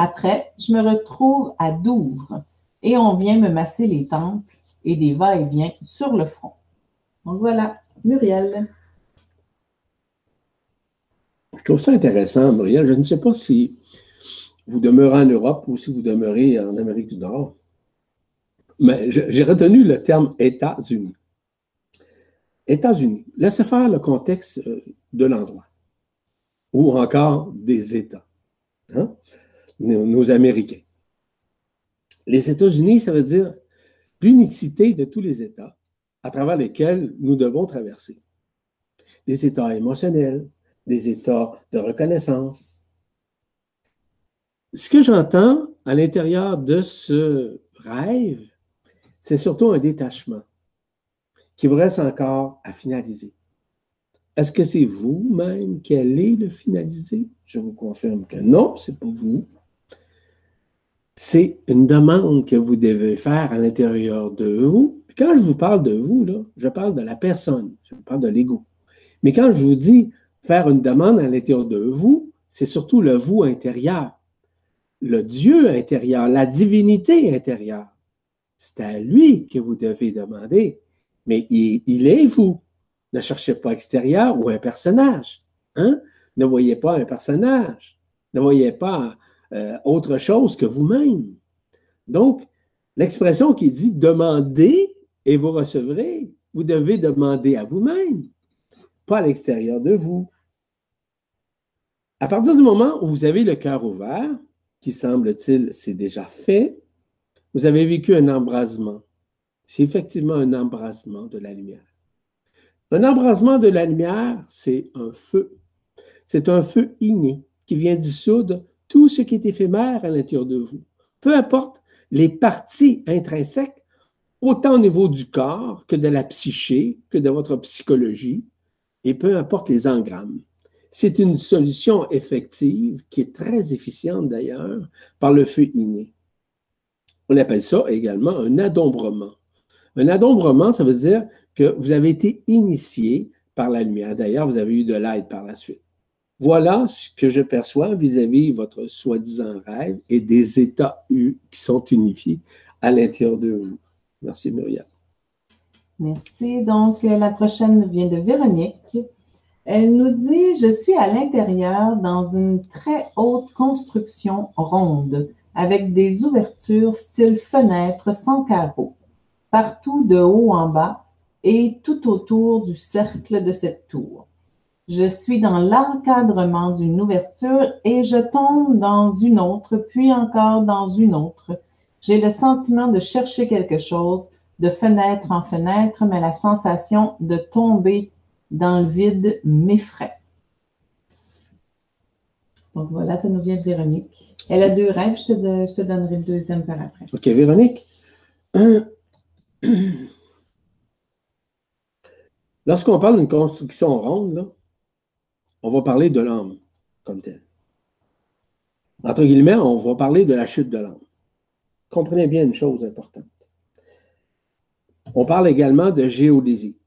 Après, je me retrouve à Douvres et on vient me masser les tempes et des va-et-vient sur le front. Donc voilà, Muriel. Je trouve ça intéressant, Muriel. Je ne sais pas si vous demeurez en Europe ou si vous demeurez en Amérique du Nord, mais j'ai retenu le terme États-Unis. États-Unis. Laissez faire le contexte euh, de l'endroit ou encore des États. Hein? Nos, Américains. Les États-Unis, ça veut dire l'unicité de tous les États à travers lesquels nous devons traverser. Des États émotionnels, des États de reconnaissance. Ce que j'entends à l'intérieur de ce rêve, c'est surtout un détachement qui vous reste encore à finaliser. Est-ce que c'est vous-même qui allez le finaliser? Je vous confirme que non, ce n'est pas vous. C'est une demande que vous devez faire à l'intérieur de vous. quand je vous parle de vous, je parle de la personne, je parle de l'ego. Mais quand je vous dis faire une demande à l'intérieur de vous, c'est surtout le vous intérieur, le Dieu intérieur, la divinité intérieure. C'est à lui que vous devez demander. Mais il est vous. Ne cherchez pas extérieur ou un personnage. Hein? Ne voyez pas un personnage. Ne voyez pas euh, autre chose que vous-même. Donc, l'expression qui dit demandez et vous recevrez, vous devez demander à vous-même, pas à l'extérieur de vous. À partir du moment où vous avez le cœur ouvert, qui semble-t-il c'est déjà fait, vous avez vécu un embrasement. C'est effectivement un embrasement de la lumière. Un embrasement de la lumière, c'est un feu. C'est un feu inné qui vient dissoudre tout ce qui est éphémère à l'intérieur de vous. Peu importe les parties intrinsèques, autant au niveau du corps que de la psyché, que de votre psychologie, et peu importe les engrammes. C'est une solution effective qui est très efficiente d'ailleurs par le feu inné. On appelle ça également un adombrement. Un adombrement, ça veut dire que vous avez été initié par la lumière. D'ailleurs, vous avez eu de l'aide par la suite. Voilà ce que je perçois vis-à-vis votre soi-disant rêve et des états qui sont unifiés à l'intérieur de vous. Merci, Muriel. Merci. Donc, la prochaine vient de Véronique. Elle nous dit Je suis à l'intérieur dans une très haute construction ronde avec des ouvertures style fenêtre sans carreaux, partout de haut en bas et tout autour du cercle de cette tour. Je suis dans l'encadrement d'une ouverture et je tombe dans une autre, puis encore dans une autre. J'ai le sentiment de chercher quelque chose, de fenêtre en fenêtre, mais la sensation de tomber dans le vide m'effraie. Donc voilà, ça nous vient de Véronique. Elle a deux rêves, je te, donnerai le deuxième par après. OK, Véronique. (clears throat) Lorsqu'on parle d'une construction ronde, on va parler de l'homme comme tel. Entre guillemets, on va parler de la chute de l'homme. Comprenez bien une chose importante. On parle également de géodésie.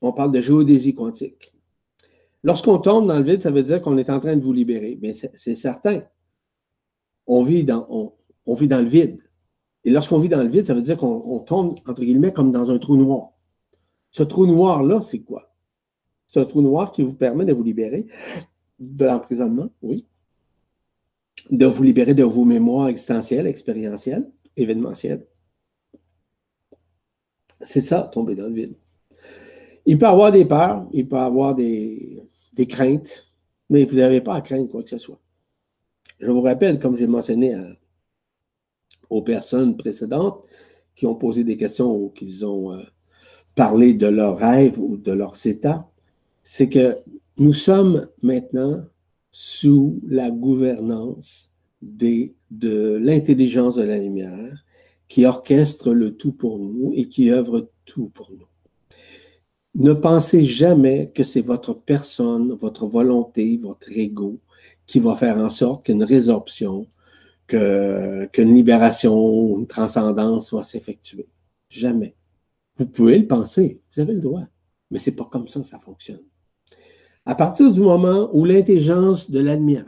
On parle de géodésie quantique. Lorsqu'on tombe dans le vide, ça veut dire qu'on est en train de vous libérer. Bien, c'est certain. On vit, dans, on vit dans le vide. Et lorsqu'on vit dans le vide, ça veut dire qu'on tombe, entre guillemets, comme dans un trou noir. Ce trou noir-là, c'est quoi? C'est un trou noir qui vous permet de vous libérer de l'emprisonnement, oui, de vous libérer de vos mémoires existentielles, expérientielles, événementielles. C'est ça, tomber dans le vide. Il peut avoir des peurs, il peut avoir des, craintes, mais vous n'avez pas à craindre quoi que ce soit. Je vous rappelle, comme j'ai mentionné aux personnes précédentes qui ont posé des questions ou qui ont euh, parler de leurs rêves ou de leurs états, c'est que nous sommes maintenant sous la gouvernance de l'intelligence de la lumière qui orchestre le tout pour nous et qui œuvre tout pour nous. Ne pensez jamais que c'est votre personne, votre volonté, votre ego qui va faire en sorte qu'une résorption, qu'une libération, une transcendance va s'effectuer. Jamais. Vous pouvez le penser, vous avez le droit, mais c'est pas comme ça que ça fonctionne. À partir du moment où l'intelligence de la lumière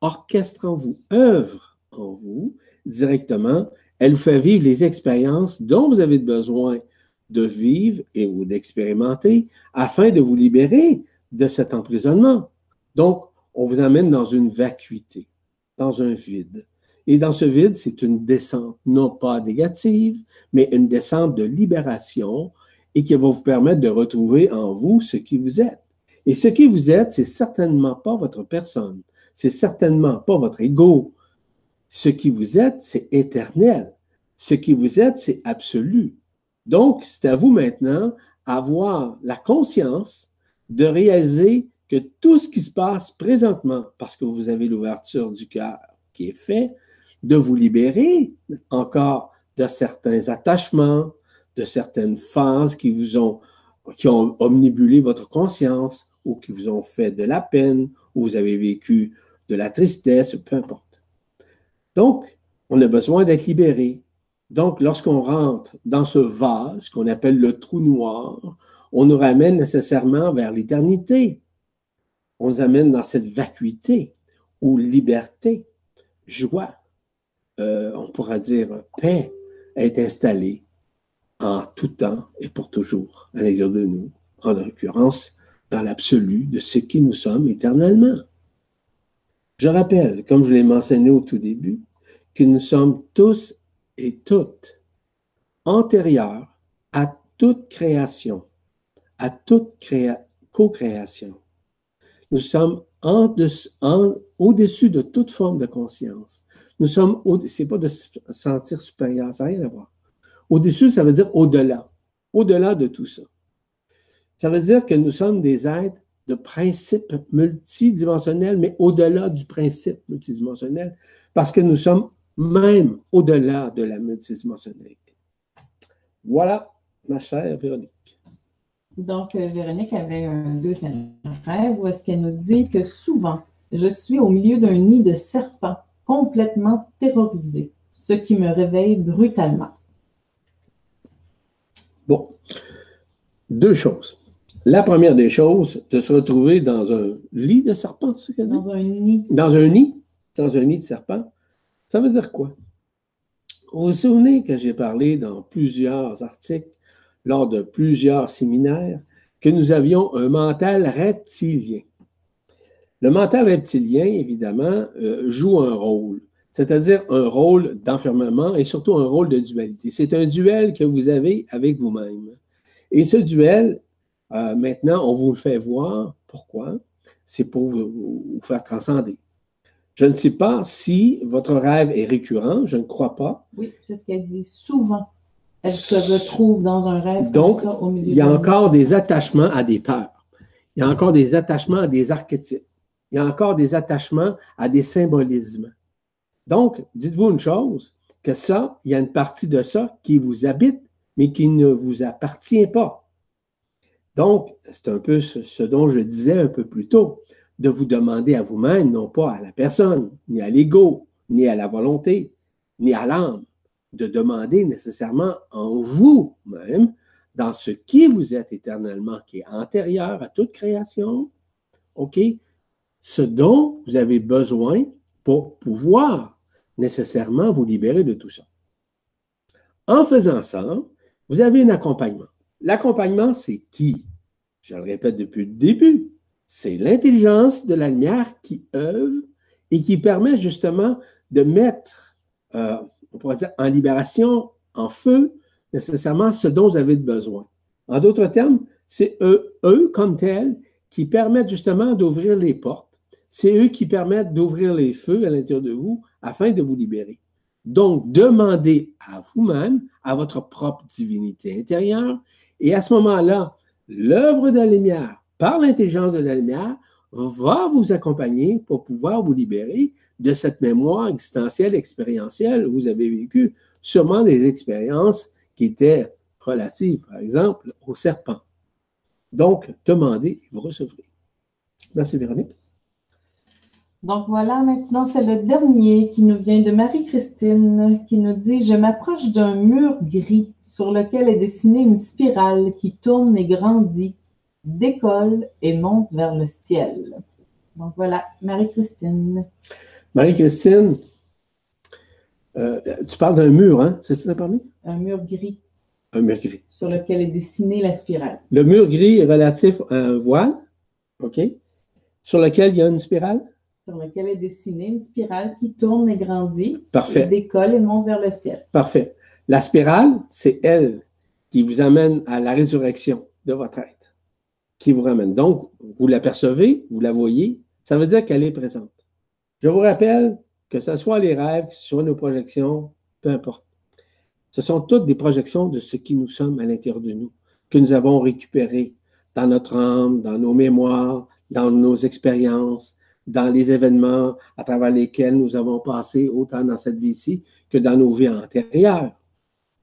orchestre en vous, œuvre en vous directement, elle vous fait vivre les expériences dont vous avez besoin de vivre et ou d'expérimenter afin de vous libérer de cet emprisonnement. Donc, on vous amène dans une vacuité, dans un vide. Et dans ce vide, c'est une descente, non pas négative, mais une descente de libération et qui va vous permettre de retrouver en vous ce qui vous êtes. Et ce qui vous êtes, c'est certainement pas votre personne. C'est certainement pas votre ego. Ce qui vous êtes, c'est éternel. Ce qui vous êtes, c'est absolu. Donc, c'est à vous maintenant avoir la conscience de réaliser que tout ce qui se passe présentement, parce que vous avez l'ouverture du cœur qui est fait, de vous libérer encore de certains attachements, de certaines phases qui ont omnibulé votre conscience ou qui vous ont fait de la peine, ou vous avez vécu de la tristesse, peu importe. Donc, on a besoin d'être libéré. Donc, lorsqu'on rentre dans ce vase qu'on appelle le trou noir, on nous ramène nécessairement vers l'éternité. On nous amène dans cette vacuité ou liberté, joie, euh, on pourra dire paix est installée en tout temps et pour toujours à l'intérieur de nous, en l'occurrence dans l'absolu de ce qui nous sommes éternellement. Je rappelle, comme je l'ai mentionné au tout début, que nous sommes tous et toutes antérieurs à toute création, à toute co-création. Nous sommes au-dessus de toute forme de conscience. Nous sommes, c'est pas de se sentir supérieur, ça n'a rien à voir. Au-dessus, ça veut dire au-delà, au-delà de tout ça. Ça veut dire que nous sommes des êtres de principe multidimensionnel, mais au-delà du principe multidimensionnel, parce que nous sommes même au-delà de la multidimensionnalité. Voilà, ma chère Véronique. Donc, euh, Véronique avait un deuxième rêve où est-ce qu'elle nous dit que souvent, je suis au milieu d'un nid de serpents complètement terrorisé, ce qui me réveille brutalement. Bon, deux choses. La première des choses, de se retrouver dans un lit de serpent, c'est ce qu'elle dit? Dans un nid. Dans un nid? Dans un nid de serpent. Ça veut dire quoi? Vous vous souvenez que j'ai parlé dans plusieurs articles, lors de plusieurs séminaires, que nous avions un mental reptilien. Le mental reptilien, évidemment, euh, joue un rôle, c'est-à-dire un rôle d'enfermement et surtout un rôle de dualité. C'est un duel que vous avez avec vous-même. Et ce duel, euh, maintenant, on vous le fait voir. Pourquoi? C'est pour vous, faire transcender. Je ne sais pas si votre rêve est récurrent, je ne crois pas. Oui, c'est ce qu'elle dit. Souvent, elle se retrouve dans un rêve. Donc, il y a encore des attachements à des peurs. Il y a encore des attachements à des archétypes. Il y a encore des attachements à des symbolismes. Donc, dites-vous une chose, que ça, il y a une partie de ça qui vous habite, mais qui ne vous appartient pas. Donc, c'est un peu ce, dont je disais un peu plus tôt, de vous demander à vous-même, non pas à la personne, ni à l'ego, ni à la volonté, ni à l'âme, de demander nécessairement en vous-même, dans ce qui vous êtes éternellement, qui est antérieur à toute création, OK, ce dont vous avez besoin pour pouvoir nécessairement vous libérer de tout ça. En faisant ça, vous avez un accompagnement. L'accompagnement, c'est qui? Je le répète depuis le début. C'est l'intelligence de la lumière qui œuvre et qui permet justement de mettre, euh, on pourrait dire, en libération, en feu, nécessairement ce dont vous avez besoin. En d'autres termes, c'est eux, eux comme tels qui permettent justement d'ouvrir les portes. C'est eux qui permettent d'ouvrir les feux à l'intérieur de vous afin de vous libérer. Donc, demandez à vous-même, à votre propre divinité intérieure, et à ce moment-là, l'œuvre de la lumière, par l'intelligence de la lumière, va vous accompagner pour pouvoir vous libérer de cette mémoire existentielle, expérientielle. Vous avez vécu sûrement des expériences qui étaient relatives, par exemple, au serpent. Donc, demandez et vous recevrez. Merci, Véronique. Donc voilà, maintenant c'est le dernier qui nous vient de Marie-Christine qui nous dit Je m'approche d'un mur gris sur lequel est dessinée une spirale qui tourne et grandit, décolle et monte vers le ciel. Donc voilà, Marie-Christine. Marie-Christine, euh, tu parles d'un mur, hein? C'est ça que tu parlé? Un mur gris. Un mur gris. Sur lequel est dessinée la spirale. Le mur gris est relatif à un voile, OK? Sur lequel il y a une spirale? Sur lequel est dessinée une spirale qui tourne et grandit. Parfait. Et décolle et monte vers le ciel. Parfait. La spirale, c'est elle qui vous amène à la résurrection de votre être, qui vous ramène. Donc, vous l'apercevez, vous la voyez, ça veut dire qu'elle est présente. Je vous rappelle que ce soit les rêves, que ce soit nos projections, peu importe. Ce sont toutes des projections de ce qui nous sommes à l'intérieur de nous, que nous avons récupéré dans notre âme, dans nos mémoires, dans nos expériences, dans les événements à travers lesquels nous avons passé autant dans cette vie-ci que dans nos vies antérieures.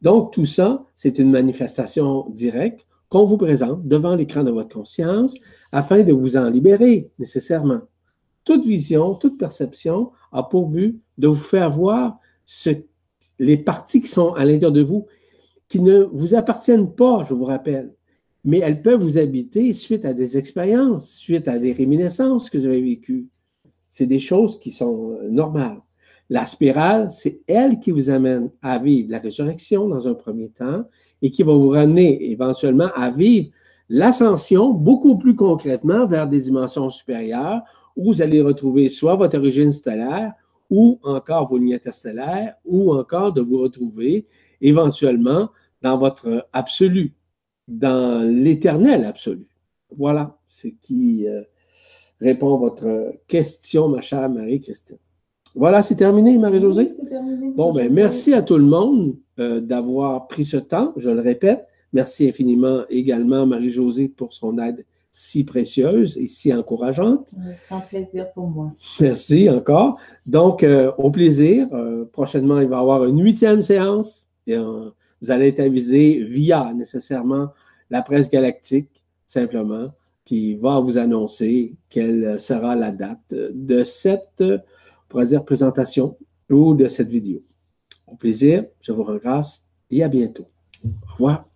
Donc, tout ça, c'est une manifestation directe qu'on vous présente devant l'écran de votre conscience afin de vous en libérer nécessairement. Toute vision, toute perception a pour but de vous faire voir les parties qui sont à l'intérieur de vous, qui ne vous appartiennent pas, je vous rappelle, mais elles peuvent vous habiter suite à des expériences, suite à des réminiscences que vous avez vécues. C'est des choses qui sont euh, normales. La spirale, c'est elle qui vous amène à vivre la résurrection dans un premier temps et qui va vous ramener éventuellement à vivre l'ascension beaucoup plus concrètement vers des dimensions supérieures où vous allez retrouver soit votre origine stellaire ou encore vos lignes interstellaires ou encore de vous retrouver éventuellement dans votre absolu, dans l'éternel absolu. Voilà ce qui euh, répond à votre question, ma chère Marie-Christine. Voilà, c'est terminé, Marie-Josée? Oui. Bon, ben merci à tout le monde euh, d'avoir pris ce temps, je le répète. Merci infiniment également, Marie-Josée, pour son aide si précieuse et si encourageante. C'est un plaisir pour moi. Merci encore. Donc, euh, au plaisir. Euh, prochainement, il va y avoir une huitième séance et vous allez être avisé via nécessairement la presse galactique, simplement, qui va vous annoncer quelle sera la date de cette présentation ou de cette vidéo. Au plaisir, je vous grâce et à bientôt. Au revoir.